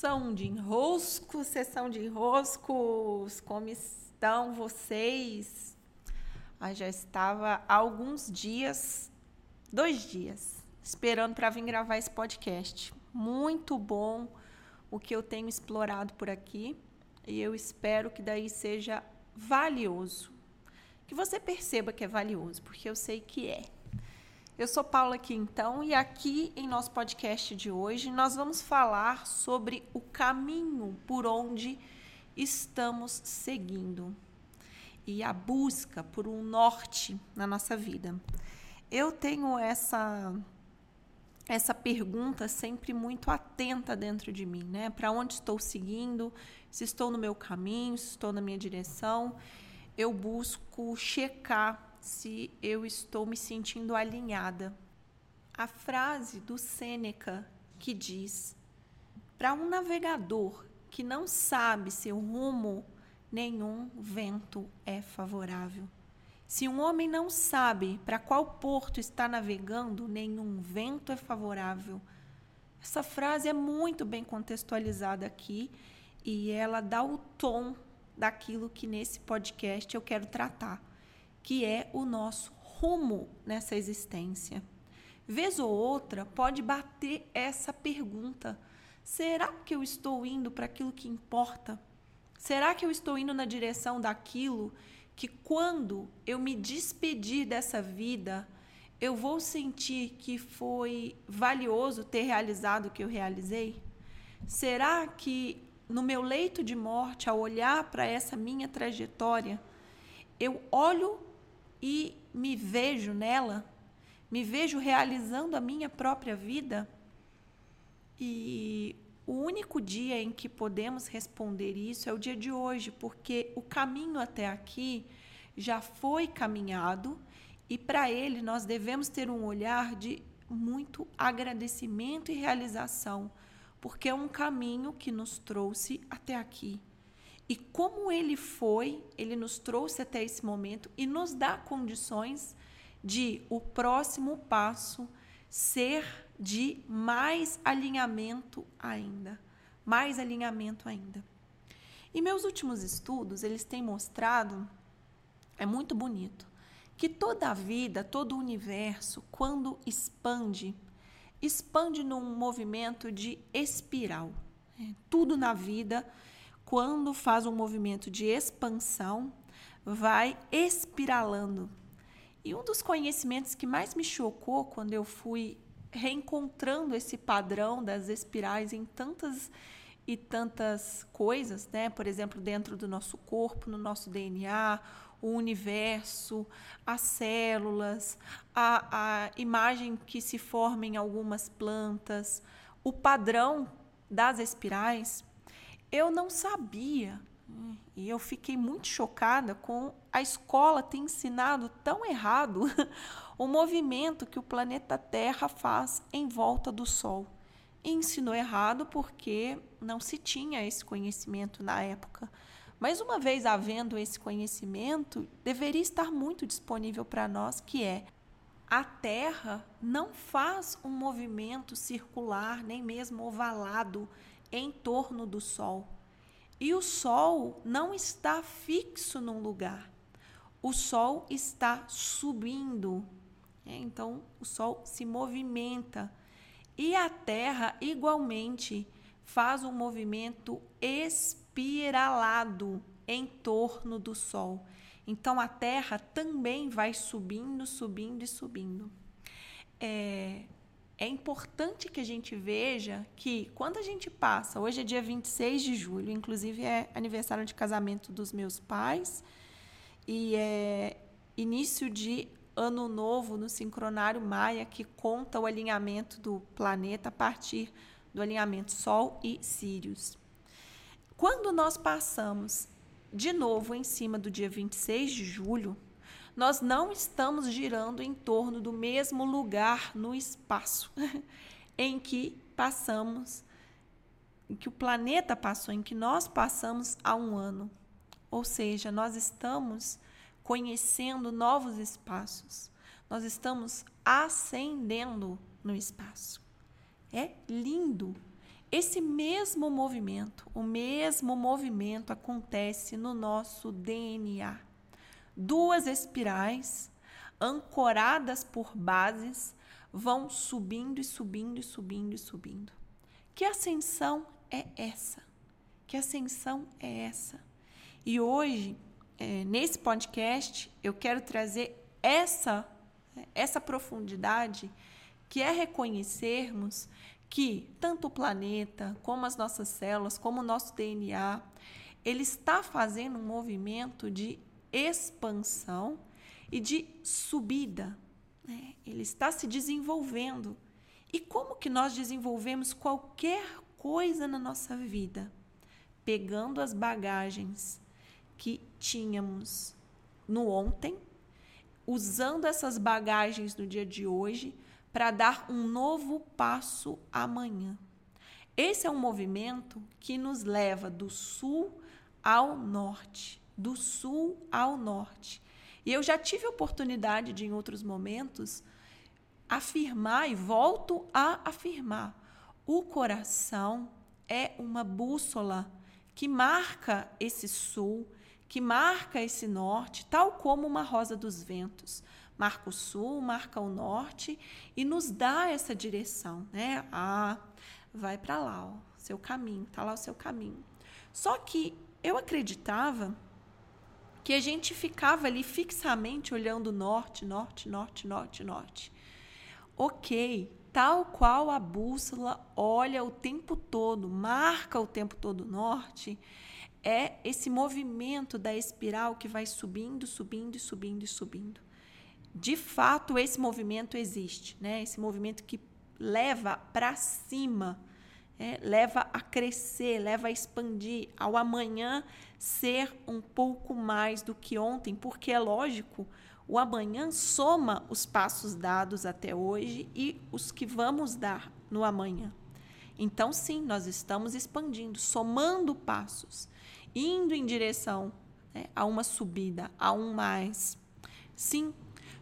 sessão de enrosco, sessão de enroscos, como estão vocês? Ah, já estava há alguns dias, dois dias, esperando para vir gravar esse podcast. Muito bom o que eu tenho explorado por aqui e eu espero que daí seja valioso. Que você perceba que é valioso, porque eu sei que é. Eu sou Paula aqui então, e aqui em nosso podcast de hoje nós vamos falar sobre o caminho por onde estamos seguindo e a busca por um norte na nossa vida. Eu tenho essa essa pergunta sempre muito atenta dentro de mim, né? Para onde estou seguindo? Se estou no meu caminho, se estou na minha direção, eu busco checar se eu estou me sentindo alinhada. A frase do Sêneca que diz: Para um navegador que não sabe seu rumo, nenhum vento é favorável. Se um homem não sabe para qual porto está navegando, nenhum vento é favorável. Essa frase é muito bem contextualizada aqui e ela dá o tom daquilo que nesse podcast eu quero tratar que é o nosso rumo nessa existência. Vez ou outra pode bater essa pergunta: será que eu estou indo para aquilo que importa? Será que eu estou indo na direção daquilo que, quando eu me despedir dessa vida, eu vou sentir que foi valioso ter realizado o que eu realizei? Será que no meu leito de morte, ao olhar para essa minha trajetória, eu olho e me vejo nela, me vejo realizando a minha própria vida. E o único dia em que podemos responder isso é o dia de hoje, porque o caminho até aqui já foi caminhado e para ele nós devemos ter um olhar de muito agradecimento e realização, porque é um caminho que nos trouxe até aqui. E como ele foi, ele nos trouxe até esse momento e nos dá condições de o próximo passo ser de mais alinhamento ainda, mais alinhamento ainda. E meus últimos estudos, eles têm mostrado, é muito bonito, que toda a vida, todo o universo, quando expande, expande num movimento de espiral. É, tudo na vida quando faz um movimento de expansão, vai espiralando. E um dos conhecimentos que mais me chocou quando eu fui reencontrando esse padrão das espirais em tantas e tantas coisas, né? Por exemplo, dentro do nosso corpo, no nosso DNA, o universo, as células, a, a imagem que se forma em algumas plantas, o padrão das espirais eu não sabia. E eu fiquei muito chocada com a escola ter ensinado tão errado o movimento que o planeta Terra faz em volta do Sol. E ensinou errado porque não se tinha esse conhecimento na época. Mas uma vez havendo esse conhecimento, deveria estar muito disponível para nós, que é a Terra não faz um movimento circular, nem mesmo ovalado em torno do Sol. E o Sol não está fixo num lugar. O Sol está subindo. É, então, o Sol se movimenta. E a Terra, igualmente, faz um movimento espiralado em torno do Sol. Então, a Terra também vai subindo, subindo e subindo. É, é importante que a gente veja que quando a gente passa, hoje é dia 26 de julho, inclusive é aniversário de casamento dos meus pais, e é início de ano novo no sincronário Maia, que conta o alinhamento do planeta a partir do alinhamento Sol e Sírios. Quando nós passamos de novo em cima do dia 26 de julho, nós não estamos girando em torno do mesmo lugar no espaço em que passamos, em que o planeta passou, em que nós passamos há um ano. Ou seja, nós estamos conhecendo novos espaços, nós estamos ascendendo no espaço. É lindo. Esse mesmo movimento, o mesmo movimento acontece no nosso DNA. Duas espirais ancoradas por bases vão subindo e subindo e subindo e subindo. Que ascensão é essa? Que ascensão é essa? E hoje, é, nesse podcast, eu quero trazer essa, essa profundidade que é reconhecermos que tanto o planeta, como as nossas células, como o nosso DNA, ele está fazendo um movimento de expansão e de subida. Né? Ele está se desenvolvendo. E como que nós desenvolvemos qualquer coisa na nossa vida? Pegando as bagagens que tínhamos no ontem, usando essas bagagens no dia de hoje para dar um novo passo amanhã. Esse é um movimento que nos leva do sul ao norte, do sul ao norte. E eu já tive a oportunidade de, em outros momentos, afirmar e volto a afirmar: o coração é uma bússola que marca esse sul, que marca esse norte, tal como uma rosa dos ventos marca o sul, marca o norte e nos dá essa direção, né? Ah, vai para lá, ó, seu caminho, tá lá o seu caminho. Só que eu acreditava que a gente ficava ali fixamente olhando norte, norte, norte, norte, norte. Ok, tal qual a bússola olha o tempo todo, marca o tempo todo norte, é esse movimento da espiral que vai subindo, subindo, subindo e subindo de fato esse movimento existe, né? Esse movimento que leva para cima, é, leva a crescer, leva a expandir, ao amanhã ser um pouco mais do que ontem, porque é lógico, o amanhã soma os passos dados até hoje e os que vamos dar no amanhã. Então, sim, nós estamos expandindo, somando passos, indo em direção né, a uma subida, a um mais. Sim,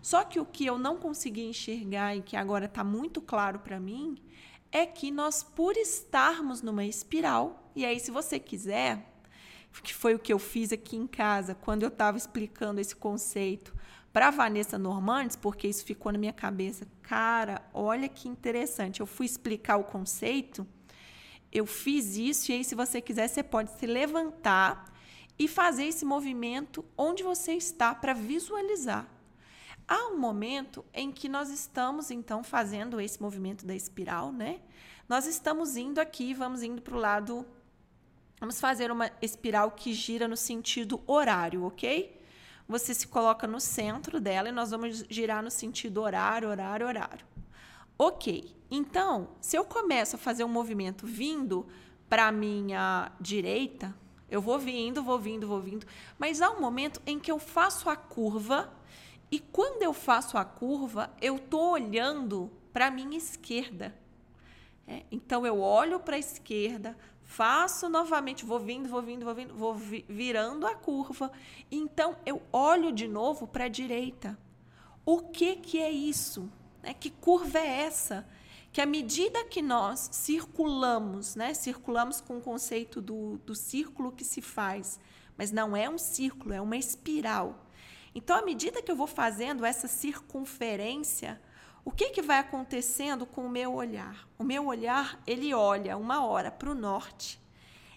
só que o que eu não consegui enxergar e que agora está muito claro para mim é que nós, por estarmos numa espiral, e aí, se você quiser, que foi o que eu fiz aqui em casa, quando eu estava explicando esse conceito para Vanessa Normandes, porque isso ficou na minha cabeça. Cara, olha que interessante. Eu fui explicar o conceito, eu fiz isso, e aí, se você quiser, você pode se levantar e fazer esse movimento onde você está para visualizar. Há um momento em que nós estamos, então, fazendo esse movimento da espiral, né? Nós estamos indo aqui, vamos indo para o lado. Vamos fazer uma espiral que gira no sentido horário, ok? Você se coloca no centro dela e nós vamos girar no sentido horário, horário, horário. Ok. Então, se eu começo a fazer um movimento vindo para a minha direita, eu vou vindo, vou vindo, vou vindo, mas há um momento em que eu faço a curva e quando eu faço a curva, eu estou olhando para a minha esquerda. É, então eu olho para a esquerda, faço novamente, vou vindo, vou vindo, vou vindo, vou vi, virando a curva. Então eu olho de novo para a direita. O que, que é isso? É, que curva é essa? Que à medida que nós circulamos, né, circulamos com o conceito do, do círculo que se faz, mas não é um círculo, é uma espiral. Então, à medida que eu vou fazendo essa circunferência, o que, que vai acontecendo com o meu olhar? O meu olhar, ele olha uma hora para o norte.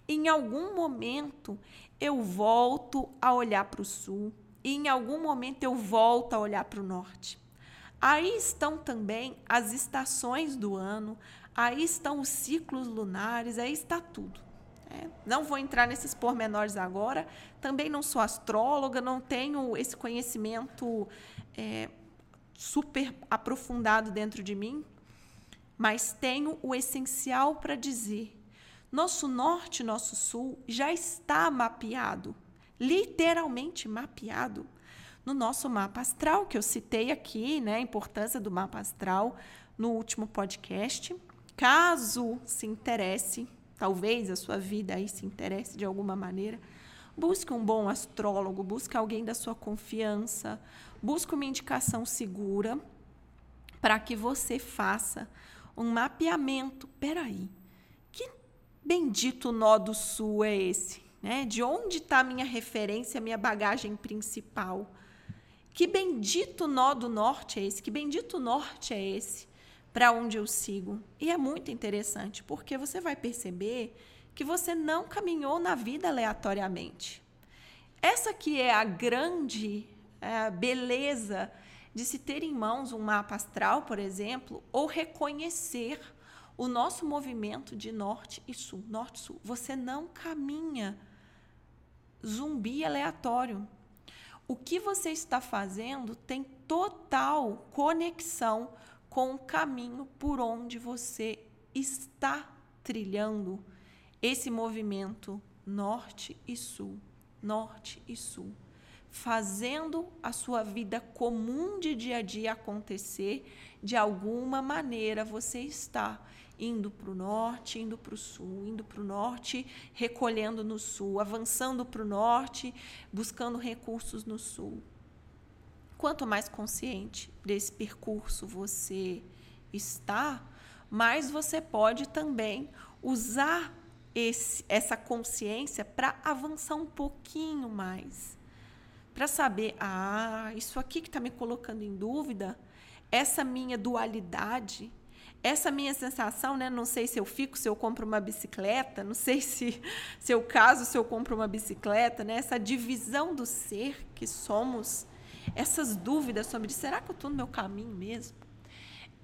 Em algum momento, eu volto a olhar para o sul. E em algum momento, eu volto a olhar para o norte. Aí estão também as estações do ano, aí estão os ciclos lunares, aí está tudo. É, não vou entrar nesses pormenores agora. Também não sou astróloga, não tenho esse conhecimento é, super aprofundado dentro de mim, mas tenho o essencial para dizer. Nosso norte, nosso sul já está mapeado, literalmente mapeado, no nosso mapa astral, que eu citei aqui, né, a importância do mapa astral no último podcast. Caso se interesse, talvez a sua vida aí se interesse de alguma maneira, busque um bom astrólogo, busque alguém da sua confiança, busque uma indicação segura para que você faça um mapeamento. Peraí, que bendito nó do sul é esse? Né? De onde está a minha referência, a minha bagagem principal? Que bendito nó do norte é esse? Que bendito norte é esse? Para onde eu sigo? E é muito interessante, porque você vai perceber que você não caminhou na vida aleatoriamente. Essa que é a grande é, beleza de se ter em mãos um mapa astral, por exemplo, ou reconhecer o nosso movimento de norte e sul, norte e sul. Você não caminha zumbi aleatório. O que você está fazendo tem total conexão com o caminho por onde você está trilhando esse movimento norte e sul, norte e sul, fazendo a sua vida comum de dia a dia acontecer, de alguma maneira você está indo para o norte, indo para o sul, indo para o norte, recolhendo no sul, avançando para o norte, buscando recursos no sul. Quanto mais consciente desse percurso você está, mais você pode também usar esse, essa consciência para avançar um pouquinho mais. Para saber, ah, isso aqui que está me colocando em dúvida, essa minha dualidade, essa minha sensação, né? Não sei se eu fico, se eu compro uma bicicleta, não sei se, se eu caso, se eu compro uma bicicleta, né? Essa divisão do ser que somos, essas dúvidas sobre será que eu estou no meu caminho mesmo?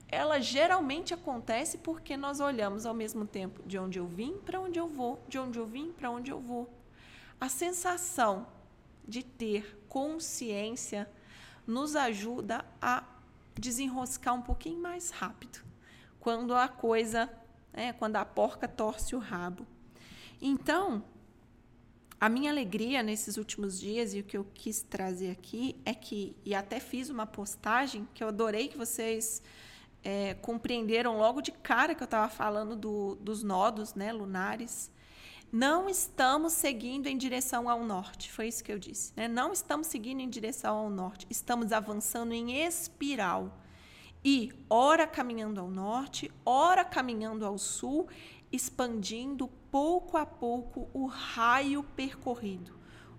Ela geralmente acontece porque nós olhamos ao mesmo tempo de onde eu vim para onde eu vou, de onde eu vim para onde eu vou. A sensação de ter consciência nos ajuda a desenroscar um pouquinho mais rápido quando a coisa, né, quando a porca torce o rabo. Então, a minha alegria nesses últimos dias e o que eu quis trazer aqui é que, e até fiz uma postagem que eu adorei que vocês é, compreenderam logo de cara que eu estava falando do, dos nodos né, lunares. Não estamos seguindo em direção ao norte, foi isso que eu disse. Né? Não estamos seguindo em direção ao norte, estamos avançando em espiral e ora caminhando ao norte, ora caminhando ao sul, expandindo pouco a pouco o raio percorrido,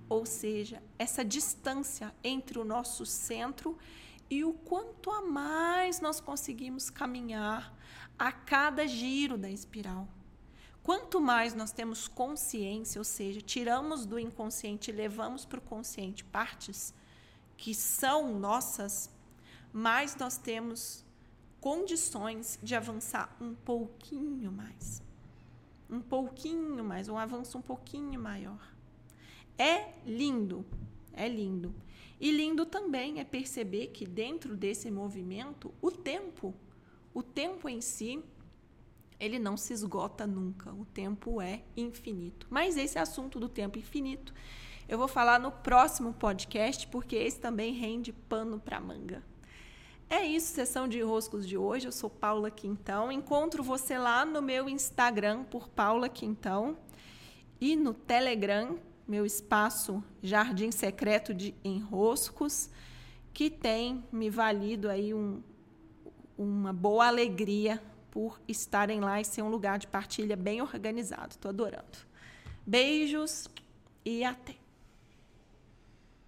ou seja, essa distância entre o nosso centro e o quanto a mais nós conseguimos caminhar a cada giro da espiral. Quanto mais nós temos consciência, ou seja, tiramos do inconsciente e levamos para o consciente partes que são nossas mais nós temos condições de avançar um pouquinho mais. Um pouquinho mais, um avanço um pouquinho maior. É lindo, é lindo. E lindo também é perceber que dentro desse movimento, o tempo, o tempo em si, ele não se esgota nunca. O tempo é infinito. Mas esse assunto do tempo infinito, eu vou falar no próximo podcast, porque esse também rende pano para manga. É isso, sessão de enroscos de hoje. Eu sou Paula Quintão. Encontro você lá no meu Instagram por Paula Quintão e no Telegram, meu espaço Jardim Secreto de Enroscos, que tem me valido aí um, uma boa alegria por estarem lá e ser um lugar de partilha bem organizado. Estou adorando. Beijos e até!